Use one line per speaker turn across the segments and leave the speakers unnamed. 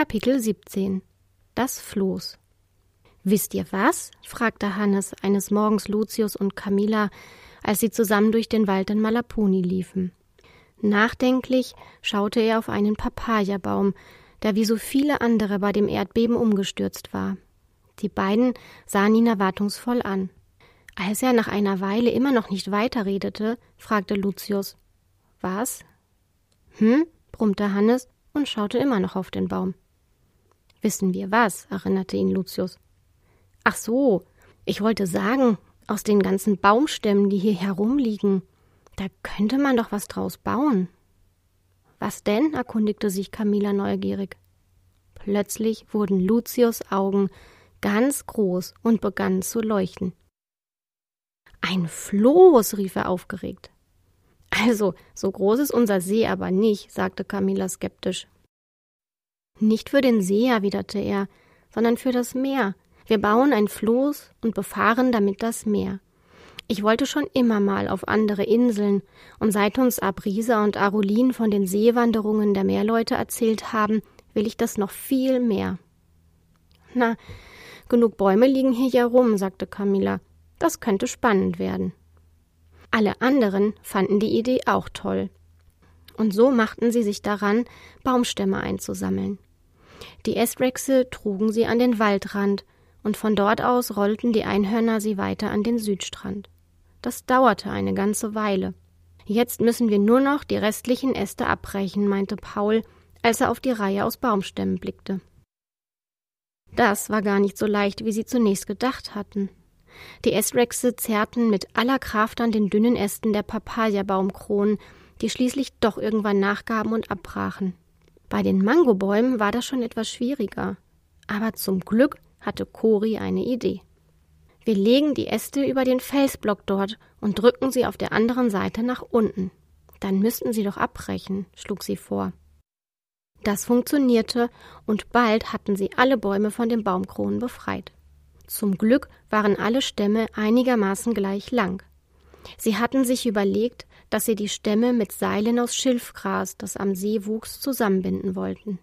Kapitel 17 Das Floß Wisst ihr was? fragte Hannes eines Morgens Lucius und Camilla, als sie zusammen durch den Wald in Malapuni liefen. Nachdenklich schaute er auf einen Papayabaum, der wie so viele andere bei dem Erdbeben umgestürzt war. Die beiden sahen ihn erwartungsvoll an. Als er nach einer Weile immer noch nicht weiterredete, fragte Lucius Was? Hm? brummte Hannes und schaute immer noch auf den Baum. Wissen wir was? erinnerte ihn Lucius. Ach so, ich wollte sagen, aus den ganzen Baumstämmen, die hier herumliegen, da könnte man doch was draus bauen. Was denn? erkundigte sich Camilla neugierig. Plötzlich wurden Lucius Augen ganz groß und begannen zu leuchten. Ein Floß, rief er aufgeregt. Also, so groß ist unser See aber nicht, sagte Camilla skeptisch. Nicht für den See, erwiderte er, sondern für das Meer. Wir bauen ein Floß und befahren damit das Meer. Ich wollte schon immer mal auf andere Inseln, und seit uns Abrisa und Arulin von den Seewanderungen der Meerleute erzählt haben, will ich das noch viel mehr. Na, genug Bäume liegen hier ja rum, sagte Camilla. Das könnte spannend werden. Alle anderen fanden die Idee auch toll. Und so machten sie sich daran, Baumstämme einzusammeln. Die Estrechse trugen sie an den Waldrand, und von dort aus rollten die Einhörner sie weiter an den Südstrand. Das dauerte eine ganze Weile. Jetzt müssen wir nur noch die restlichen Äste abbrechen, meinte Paul, als er auf die Reihe aus Baumstämmen blickte. Das war gar nicht so leicht, wie sie zunächst gedacht hatten. Die Esrechse zerrten mit aller Kraft an den dünnen Ästen der Papayabaumkronen, die schließlich doch irgendwann nachgaben und abbrachen. Bei den Mangobäumen war das schon etwas schwieriger. Aber zum Glück hatte Cori eine Idee. Wir legen die Äste über den Felsblock dort und drücken sie auf der anderen Seite nach unten. Dann müssten sie doch abbrechen, schlug sie vor. Das funktionierte, und bald hatten sie alle Bäume von den Baumkronen befreit. Zum Glück waren alle Stämme einigermaßen gleich lang. Sie hatten sich überlegt, dass sie die Stämme mit Seilen aus Schilfgras, das am See wuchs, zusammenbinden wollten.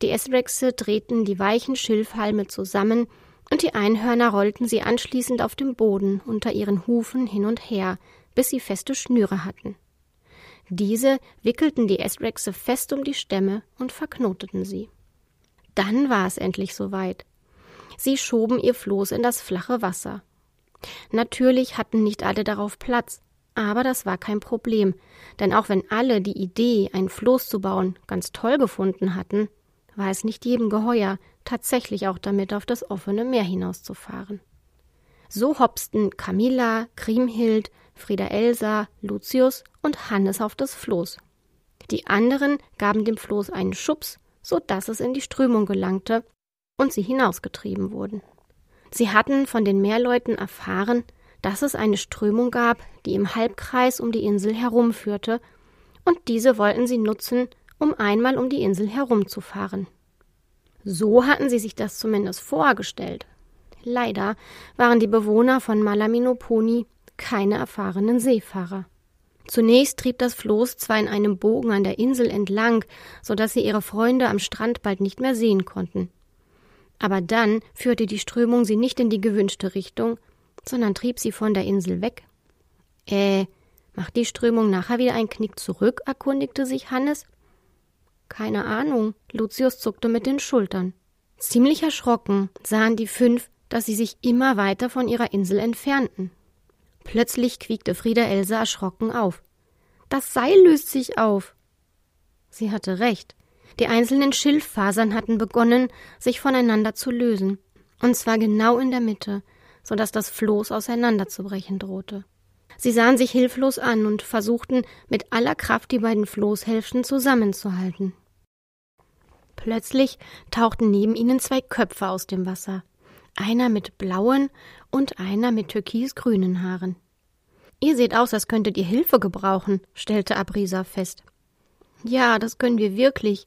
Die Esrexe drehten die weichen Schilfhalme zusammen und die Einhörner rollten sie anschließend auf dem Boden unter ihren Hufen hin und her, bis sie feste Schnüre hatten. Diese wickelten die Esrechse fest um die Stämme und verknoteten sie. Dann war es endlich soweit. Sie schoben ihr Floß in das flache Wasser. Natürlich hatten nicht alle darauf Platz, aber das war kein Problem, denn auch wenn alle die Idee, ein Floß zu bauen, ganz toll gefunden hatten, war es nicht jedem geheuer, tatsächlich auch damit auf das offene Meer hinauszufahren. So hopsten Camilla, Kriemhild, Frieda Elsa, Lucius und Hannes auf das Floß. Die anderen gaben dem Floß einen Schubs, so dass es in die Strömung gelangte und sie hinausgetrieben wurden. Sie hatten von den Meerleuten erfahren, dass es eine Strömung gab, die im Halbkreis um die Insel herumführte, und diese wollten sie nutzen, um einmal um die Insel herumzufahren. So hatten sie sich das zumindest vorgestellt. Leider waren die Bewohner von Malaminoponi keine erfahrenen Seefahrer. Zunächst trieb das Floß zwar in einem Bogen an der Insel entlang, so dass sie ihre Freunde am Strand bald nicht mehr sehen konnten. Aber dann führte die Strömung sie nicht in die gewünschte Richtung, sondern trieb sie von der Insel weg. Äh, macht die Strömung nachher wieder einen Knick zurück? erkundigte sich Hannes. Keine Ahnung. Lucius zuckte mit den Schultern. Ziemlich erschrocken sahen die fünf, dass sie sich immer weiter von ihrer Insel entfernten. Plötzlich quiekte Frieda Elsa erschrocken auf. Das Seil löst sich auf. Sie hatte recht. Die einzelnen Schilffasern hatten begonnen, sich voneinander zu lösen. Und zwar genau in der Mitte, so dass das Floß auseinanderzubrechen drohte. Sie sahen sich hilflos an und versuchten mit aller Kraft die beiden Floßhälften zusammenzuhalten. Plötzlich tauchten neben ihnen zwei Köpfe aus dem Wasser, einer mit blauen und einer mit türkisgrünen Haaren. Ihr seht aus, als könntet ihr Hilfe gebrauchen, stellte Abrisa fest. Ja, das können wir wirklich.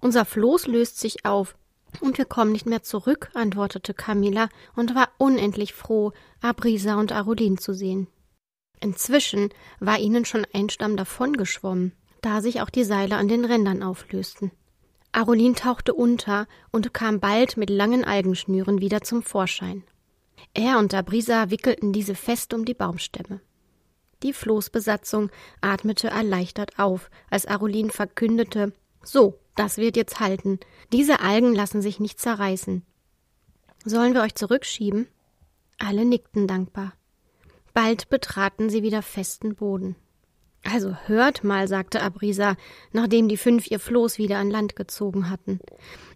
Unser Floß löst sich auf. Und wir kommen nicht mehr zurück, antwortete Camilla und war unendlich froh, Abrisa und Arolin zu sehen. Inzwischen war ihnen schon ein Stamm davongeschwommen, da sich auch die Seile an den Rändern auflösten. Arolin tauchte unter und kam bald mit langen Algenschnüren wieder zum Vorschein. Er und Abrisa wickelten diese fest um die Baumstämme. Die Floßbesatzung atmete erleichtert auf, als Arolin verkündete, so, das wird jetzt halten. Diese Algen lassen sich nicht zerreißen. Sollen wir euch zurückschieben? Alle nickten dankbar. Bald betraten sie wieder festen Boden. Also hört mal, sagte Abrisa, nachdem die fünf ihr Floß wieder an Land gezogen hatten.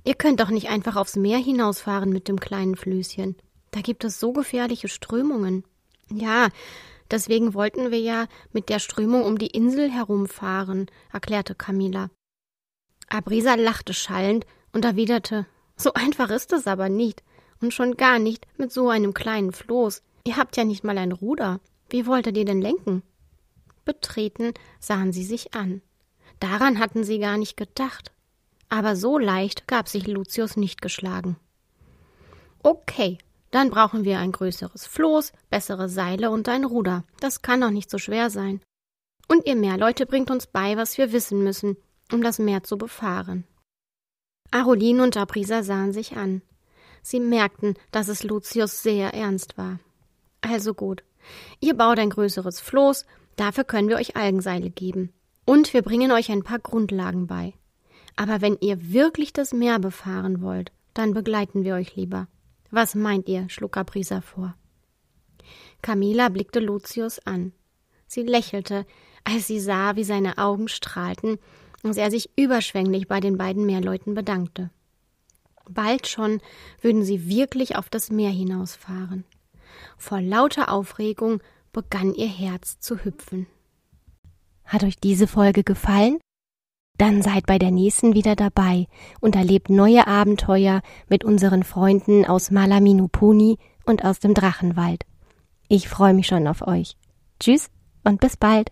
Ihr könnt doch nicht einfach aufs Meer hinausfahren mit dem kleinen Flößchen. Da gibt es so gefährliche Strömungen. Ja, deswegen wollten wir ja mit der Strömung um die Insel herumfahren, erklärte Camilla. Abrisa lachte schallend und erwiderte, so einfach ist es aber nicht, und schon gar nicht mit so einem kleinen Floß. Ihr habt ja nicht mal ein Ruder. Wie wolltet ihr denn lenken? Betreten sahen sie sich an. Daran hatten sie gar nicht gedacht. Aber so leicht gab sich Lucius nicht geschlagen. Okay, dann brauchen wir ein größeres Floß, bessere Seile und ein Ruder. Das kann doch nicht so schwer sein. Und ihr Meerleute bringt uns bei, was wir wissen müssen, um das Meer zu befahren. Arolin und Abrisa sahen sich an. Sie merkten, dass es Lucius sehr ernst war. Also gut. Ihr baut ein größeres Floß, dafür können wir euch Algenseile geben. Und wir bringen euch ein paar Grundlagen bei. Aber wenn ihr wirklich das Meer befahren wollt, dann begleiten wir euch lieber. Was meint ihr? schlug Caprisa vor. Camilla blickte Lucius an. Sie lächelte, als sie sah, wie seine Augen strahlten, und er sich überschwänglich bei den beiden Meerleuten bedankte. Bald schon würden sie wirklich auf das Meer hinausfahren. Vor lauter Aufregung begann ihr Herz zu hüpfen.
Hat euch diese Folge gefallen? Dann seid bei der nächsten wieder dabei und erlebt neue Abenteuer mit unseren Freunden aus Malaminupuni und aus dem Drachenwald. Ich freue mich schon auf euch. Tschüss und bis bald.